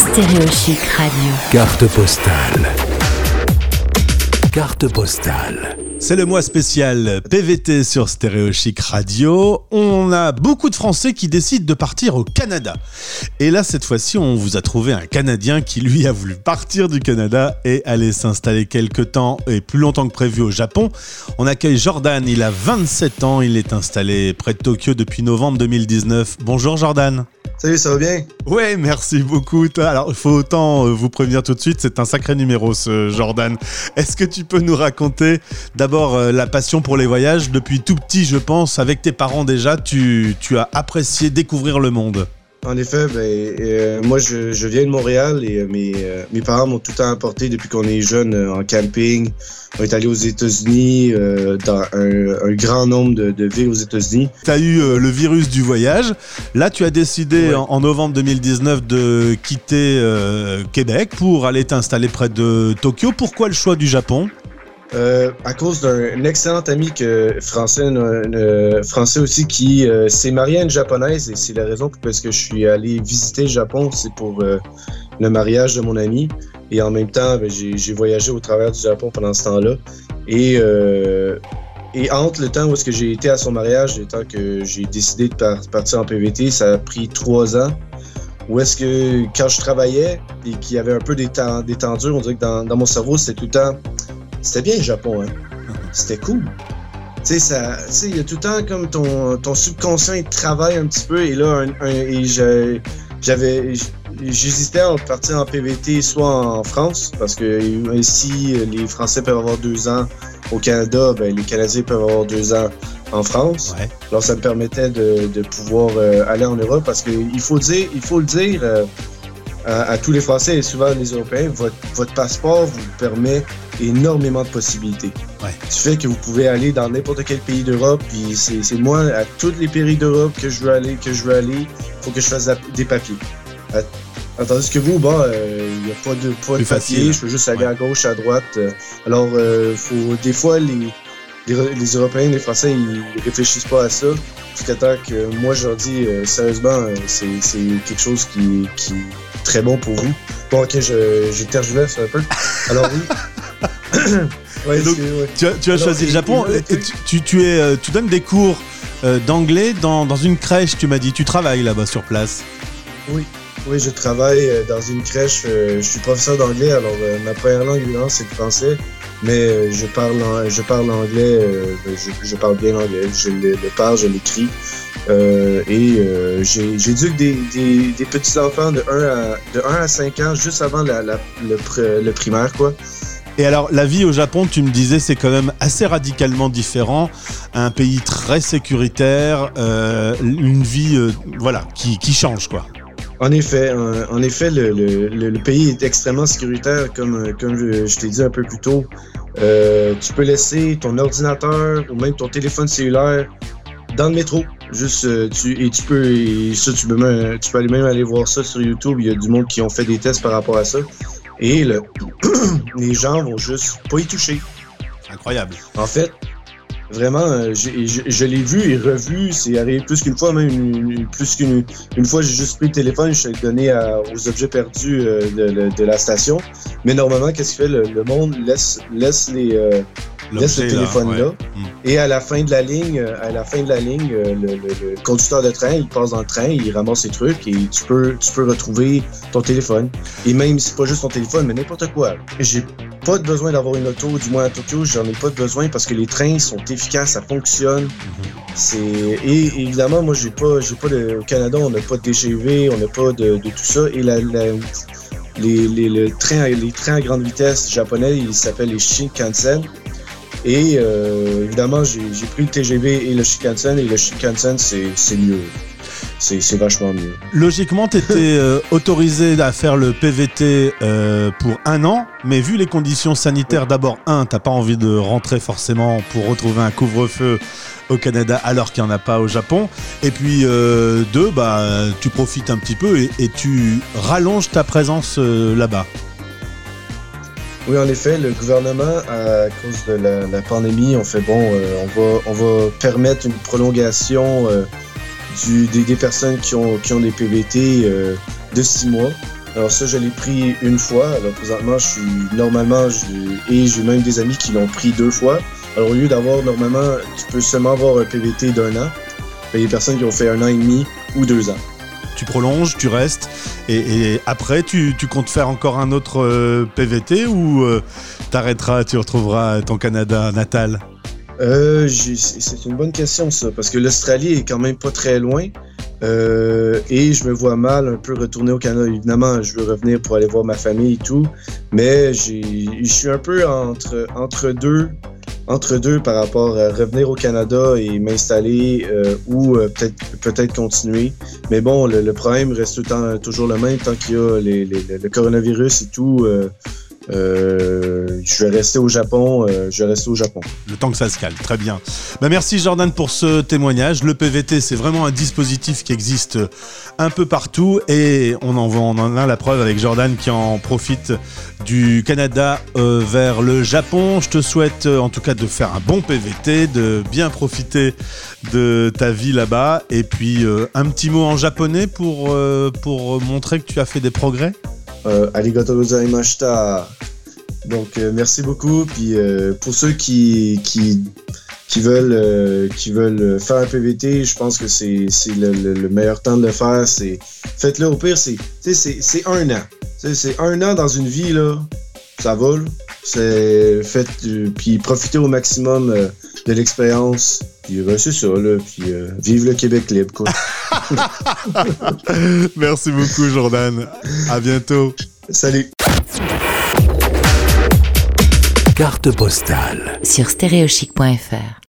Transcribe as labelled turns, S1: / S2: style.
S1: Stéréochic Radio.
S2: Carte postale. Carte postale.
S3: C'est le mois spécial PVT sur Stéréo Chic Radio. On a beaucoup de Français qui décident de partir au Canada. Et là, cette fois-ci, on vous a trouvé un Canadien qui, lui, a voulu partir du Canada et aller s'installer quelque temps et plus longtemps que prévu au Japon. On accueille Jordan, il a 27 ans, il est installé près de Tokyo depuis novembre 2019. Bonjour Jordan.
S4: Salut, ça va bien?
S3: Ouais, merci beaucoup. Alors, il faut autant euh, vous prévenir tout de suite, c'est un sacré numéro ce Jordan. Est-ce que tu peux nous raconter d'abord euh, la passion pour les voyages? Depuis tout petit, je pense, avec tes parents déjà, tu, tu as apprécié découvrir le monde.
S4: En effet, ben, euh, moi je, je, viens de Montréal et euh, mes, euh, mes parents m'ont tout le temps apporté depuis qu'on est jeune en camping. On est allé aux États-Unis, dans un, un, grand nombre de, de villes aux États-Unis.
S3: Tu as eu le virus du voyage. Là, tu as décidé
S4: Ouais.
S3: en, en novembre 2019 de quitter Québec pour aller t'installer près de Tokyo. Pourquoi le choix du Japon?
S4: Euh, à cause d'un excellent ami que, français, français aussi qui euh, s'est marié à une japonaise et c'est la raison pour laquelle je suis allé visiter le Japon, c'est pour euh, le mariage de mon ami et en même temps ben, j'ai voyagé au travers du Japon pendant ce temps-là et euh, et entre le temps où est-ce que j'ai été à son mariage et le temps que j'ai décidé de par- partir en PVT, ça a pris trois ans. Où est-ce que quand je travaillais et qu'il y avait un peu des temps- des on dirait que dans, dans mon cerveau c'était tout le temps c'était bien le Japon, hein. C'était cool. Tu sais, il y a tout le temps comme ton, ton subconscient, il travaille un petit peu, et là, un, j'avais, j'hésitais à partir en PVT, soit en France, parce que ici, les Français peuvent avoir deux ans au Canada, ben, les Canadiens peuvent avoir deux ans en France.
S3: Ouais.
S4: Alors, ça me permettait de, de pouvoir euh, aller en Europe, parce que il faut dire, il faut le dire, euh, à, à tous les Français et souvent les Européens, votre, votre passeport vous permet énormément de possibilités.
S3: Ouais.
S4: Du fait que vous pouvez aller dans n'importe quel pays d'Europe, puis c'est moi, à tous les pays d'Europe que je veux aller, que je veux aller, faut que je fasse des papiers. À- Tandis que vous, bon, il n'y a pas de, pas de papier,
S3: facile.
S4: je peux juste aller
S3: Ouais.
S4: à gauche, à droite. euh, alors, euh, faut, des fois, les, les, les Européens, les Français, ils réfléchissent pas à ça. Jusqu'à temps que moi, je leur dis, euh, sérieusement, euh, c'est quelque chose qui, qui est très bon pour vous. Bon, ok, je, je tergiverse un peu. Alors oui. ouais,
S3: Et donc,
S4: c'est- ouais.
S3: Tu as, tu as
S4: Alors,
S3: choisi le Japon
S4: et-
S3: et, et tu, tu- tu es, euh, tu donnes des cours d'anglais dans, dans une crèche, tu m'as dit. Tu travailles là-bas sur place.
S4: Oui, je travaille euh, dans une crèche. euh, Je suis professeur d'anglais, alors euh, ma première langue évidemment c'est le français, mais je parle je parle anglais, euh, je, je parle bien l'anglais, je le, le parle, je l'écris. Euh, et euh, j'éduque des, des, des petits enfants de 1 à de 1 à 5 ans juste avant la, la- le, le primaire quoi.
S3: Et alors, la vie au Japon, tu me disais, c'est quand même assez radicalement différent. Un pays très sécuritaire, euh, une vie, euh, voilà, qui, qui change, quoi.
S4: En effet, en, en effet, le, le, le- pays est extrêmement sécuritaire, comme, euh, comme je, je t'ai dit un peu plus tôt. Euh, tu peux laisser ton ordinateur ou même ton téléphone cellulaire dans le métro. Juste, euh, tu, et tu peux, et ça, tu peux, même, tu peux aller même aller voir ça sur YouTube. Il y a du monde qui ont fait des tests par rapport à ça. Et le, les gens vont juste pas y toucher.
S3: Incroyable.
S4: En fait, vraiment, euh, je, l'ai vu et revu. C'est arrivé plus qu'une fois, même une- plus qu'une une fois. J'ai juste pris le téléphone, je l'ai donné aux objets perdus euh, de, la station. Mais normalement, qu'est-ce qu'il fait? Le, le monde laisse laisse les euh, laisse le
S3: L'objet, là,
S4: téléphone
S3: ouais.
S4: là.
S3: Mm.
S4: Et à la fin de la ligne, euh, à la fin de la ligne, euh, le, le- le conducteur de train, il passe dans le train, il ramasse ses trucs et tu peux, tu peux retrouver ton téléphone. Et même si c'est pas juste ton téléphone, mais n'importe quoi. J'ai pas de besoin d'avoir une auto, du moins à Tokyo, j'en ai pas de besoin parce que les trains sont efficaces, ça fonctionne. C'est et évidemment, moi j'ai pas, j'ai pas de, au Canada, on n'a pas de DGV, on n'a pas de, de tout ça et la, la- les, les, le train, les trains à grande vitesse japonais, ils s'appellent les Shinkansen. Et euh, évidemment, j'ai pris le TGV et le Shinkansen, et le Shinkansen, c'est mieux. C'est vachement mieux.
S3: Logiquement, tu étais autorisé à faire le PVT euh, pour un an, mais vu les conditions sanitaires, d'abord, un, t'as pas envie de rentrer forcément pour retrouver un couvre-feu au Canada alors qu'il n'y en a pas au Japon. Et puis, euh, deux, bah, tu profites un petit peu et, et tu rallonges ta présence euh, là-bas.
S4: Oui, en effet, le gouvernement, à cause de la, pandémie, on fait bon, euh, on, va, on va permettre une prolongation euh, du, des, personnes qui ont, qui ont des PVT euh, de six mois. Alors ça, je l'ai pris une fois. Alors présentement, je suis normalement, je, et j'ai même des amis qui l'ont pris deux fois. Alors au lieu d'avoir normalement, tu peux seulement avoir un PVT d'un an. Il y a des personnes qui ont fait un an et demi ou deux ans.
S3: Tu prolonges, tu restes, et, après, tu, tu, comptes faire encore un autre euh, PVT ou euh, t'arrêteras, tu retrouveras ton Canada natal?
S4: Euh, C'est une bonne question, ça, parce que l'Australie est quand même pas très loin. Euh, et je me vois mal un peu retourner au Canada. Évidemment, je veux revenir pour aller voir ma famille et tout, mais je suis un peu entre, entre deux entre deux par rapport à revenir au Canada et m'installer euh, ou euh, peut-être peut-être continuer. Mais bon, le, problème reste tout le temps, toujours le même tant qu'il y a les, les, le coronavirus et tout. Euh, je vais rester au Japon. Euh, je vais rester au Japon.
S3: Le temps que ça se calme, très bien. Bah merci Jordan pour ce témoignage. Le PVT, c'est vraiment un dispositif qui existe un peu partout et on en, on en a la preuve avec Jordan qui en profite du Canada euh, vers le Japon. Je te souhaite en tout cas de faire un bon PVT, de bien profiter de ta vie là-bas et puis un petit mot en japonais pour montrer que tu as fait des progrès?
S4: Euh, arigato gozaimashita. Donc, euh, merci beaucoup. Puis, euh, pour ceux qui, qui, qui, veulent, qui veulent faire un PVT, je pense que c'est le, le, le, meilleur temps de le faire. C'est Faites-le. Au pire, c'est un an. C'est un an dans une vie, là. Ça va, là. C'est fait, puis profitez au maximum de l'expérience. Puis ben, c'est ça, là. Puis vive le Québec libre, quoi.
S3: Merci beaucoup, Jordan. À bientôt.
S4: Salut.
S2: Carte postale.
S1: Sur stéréochic.fr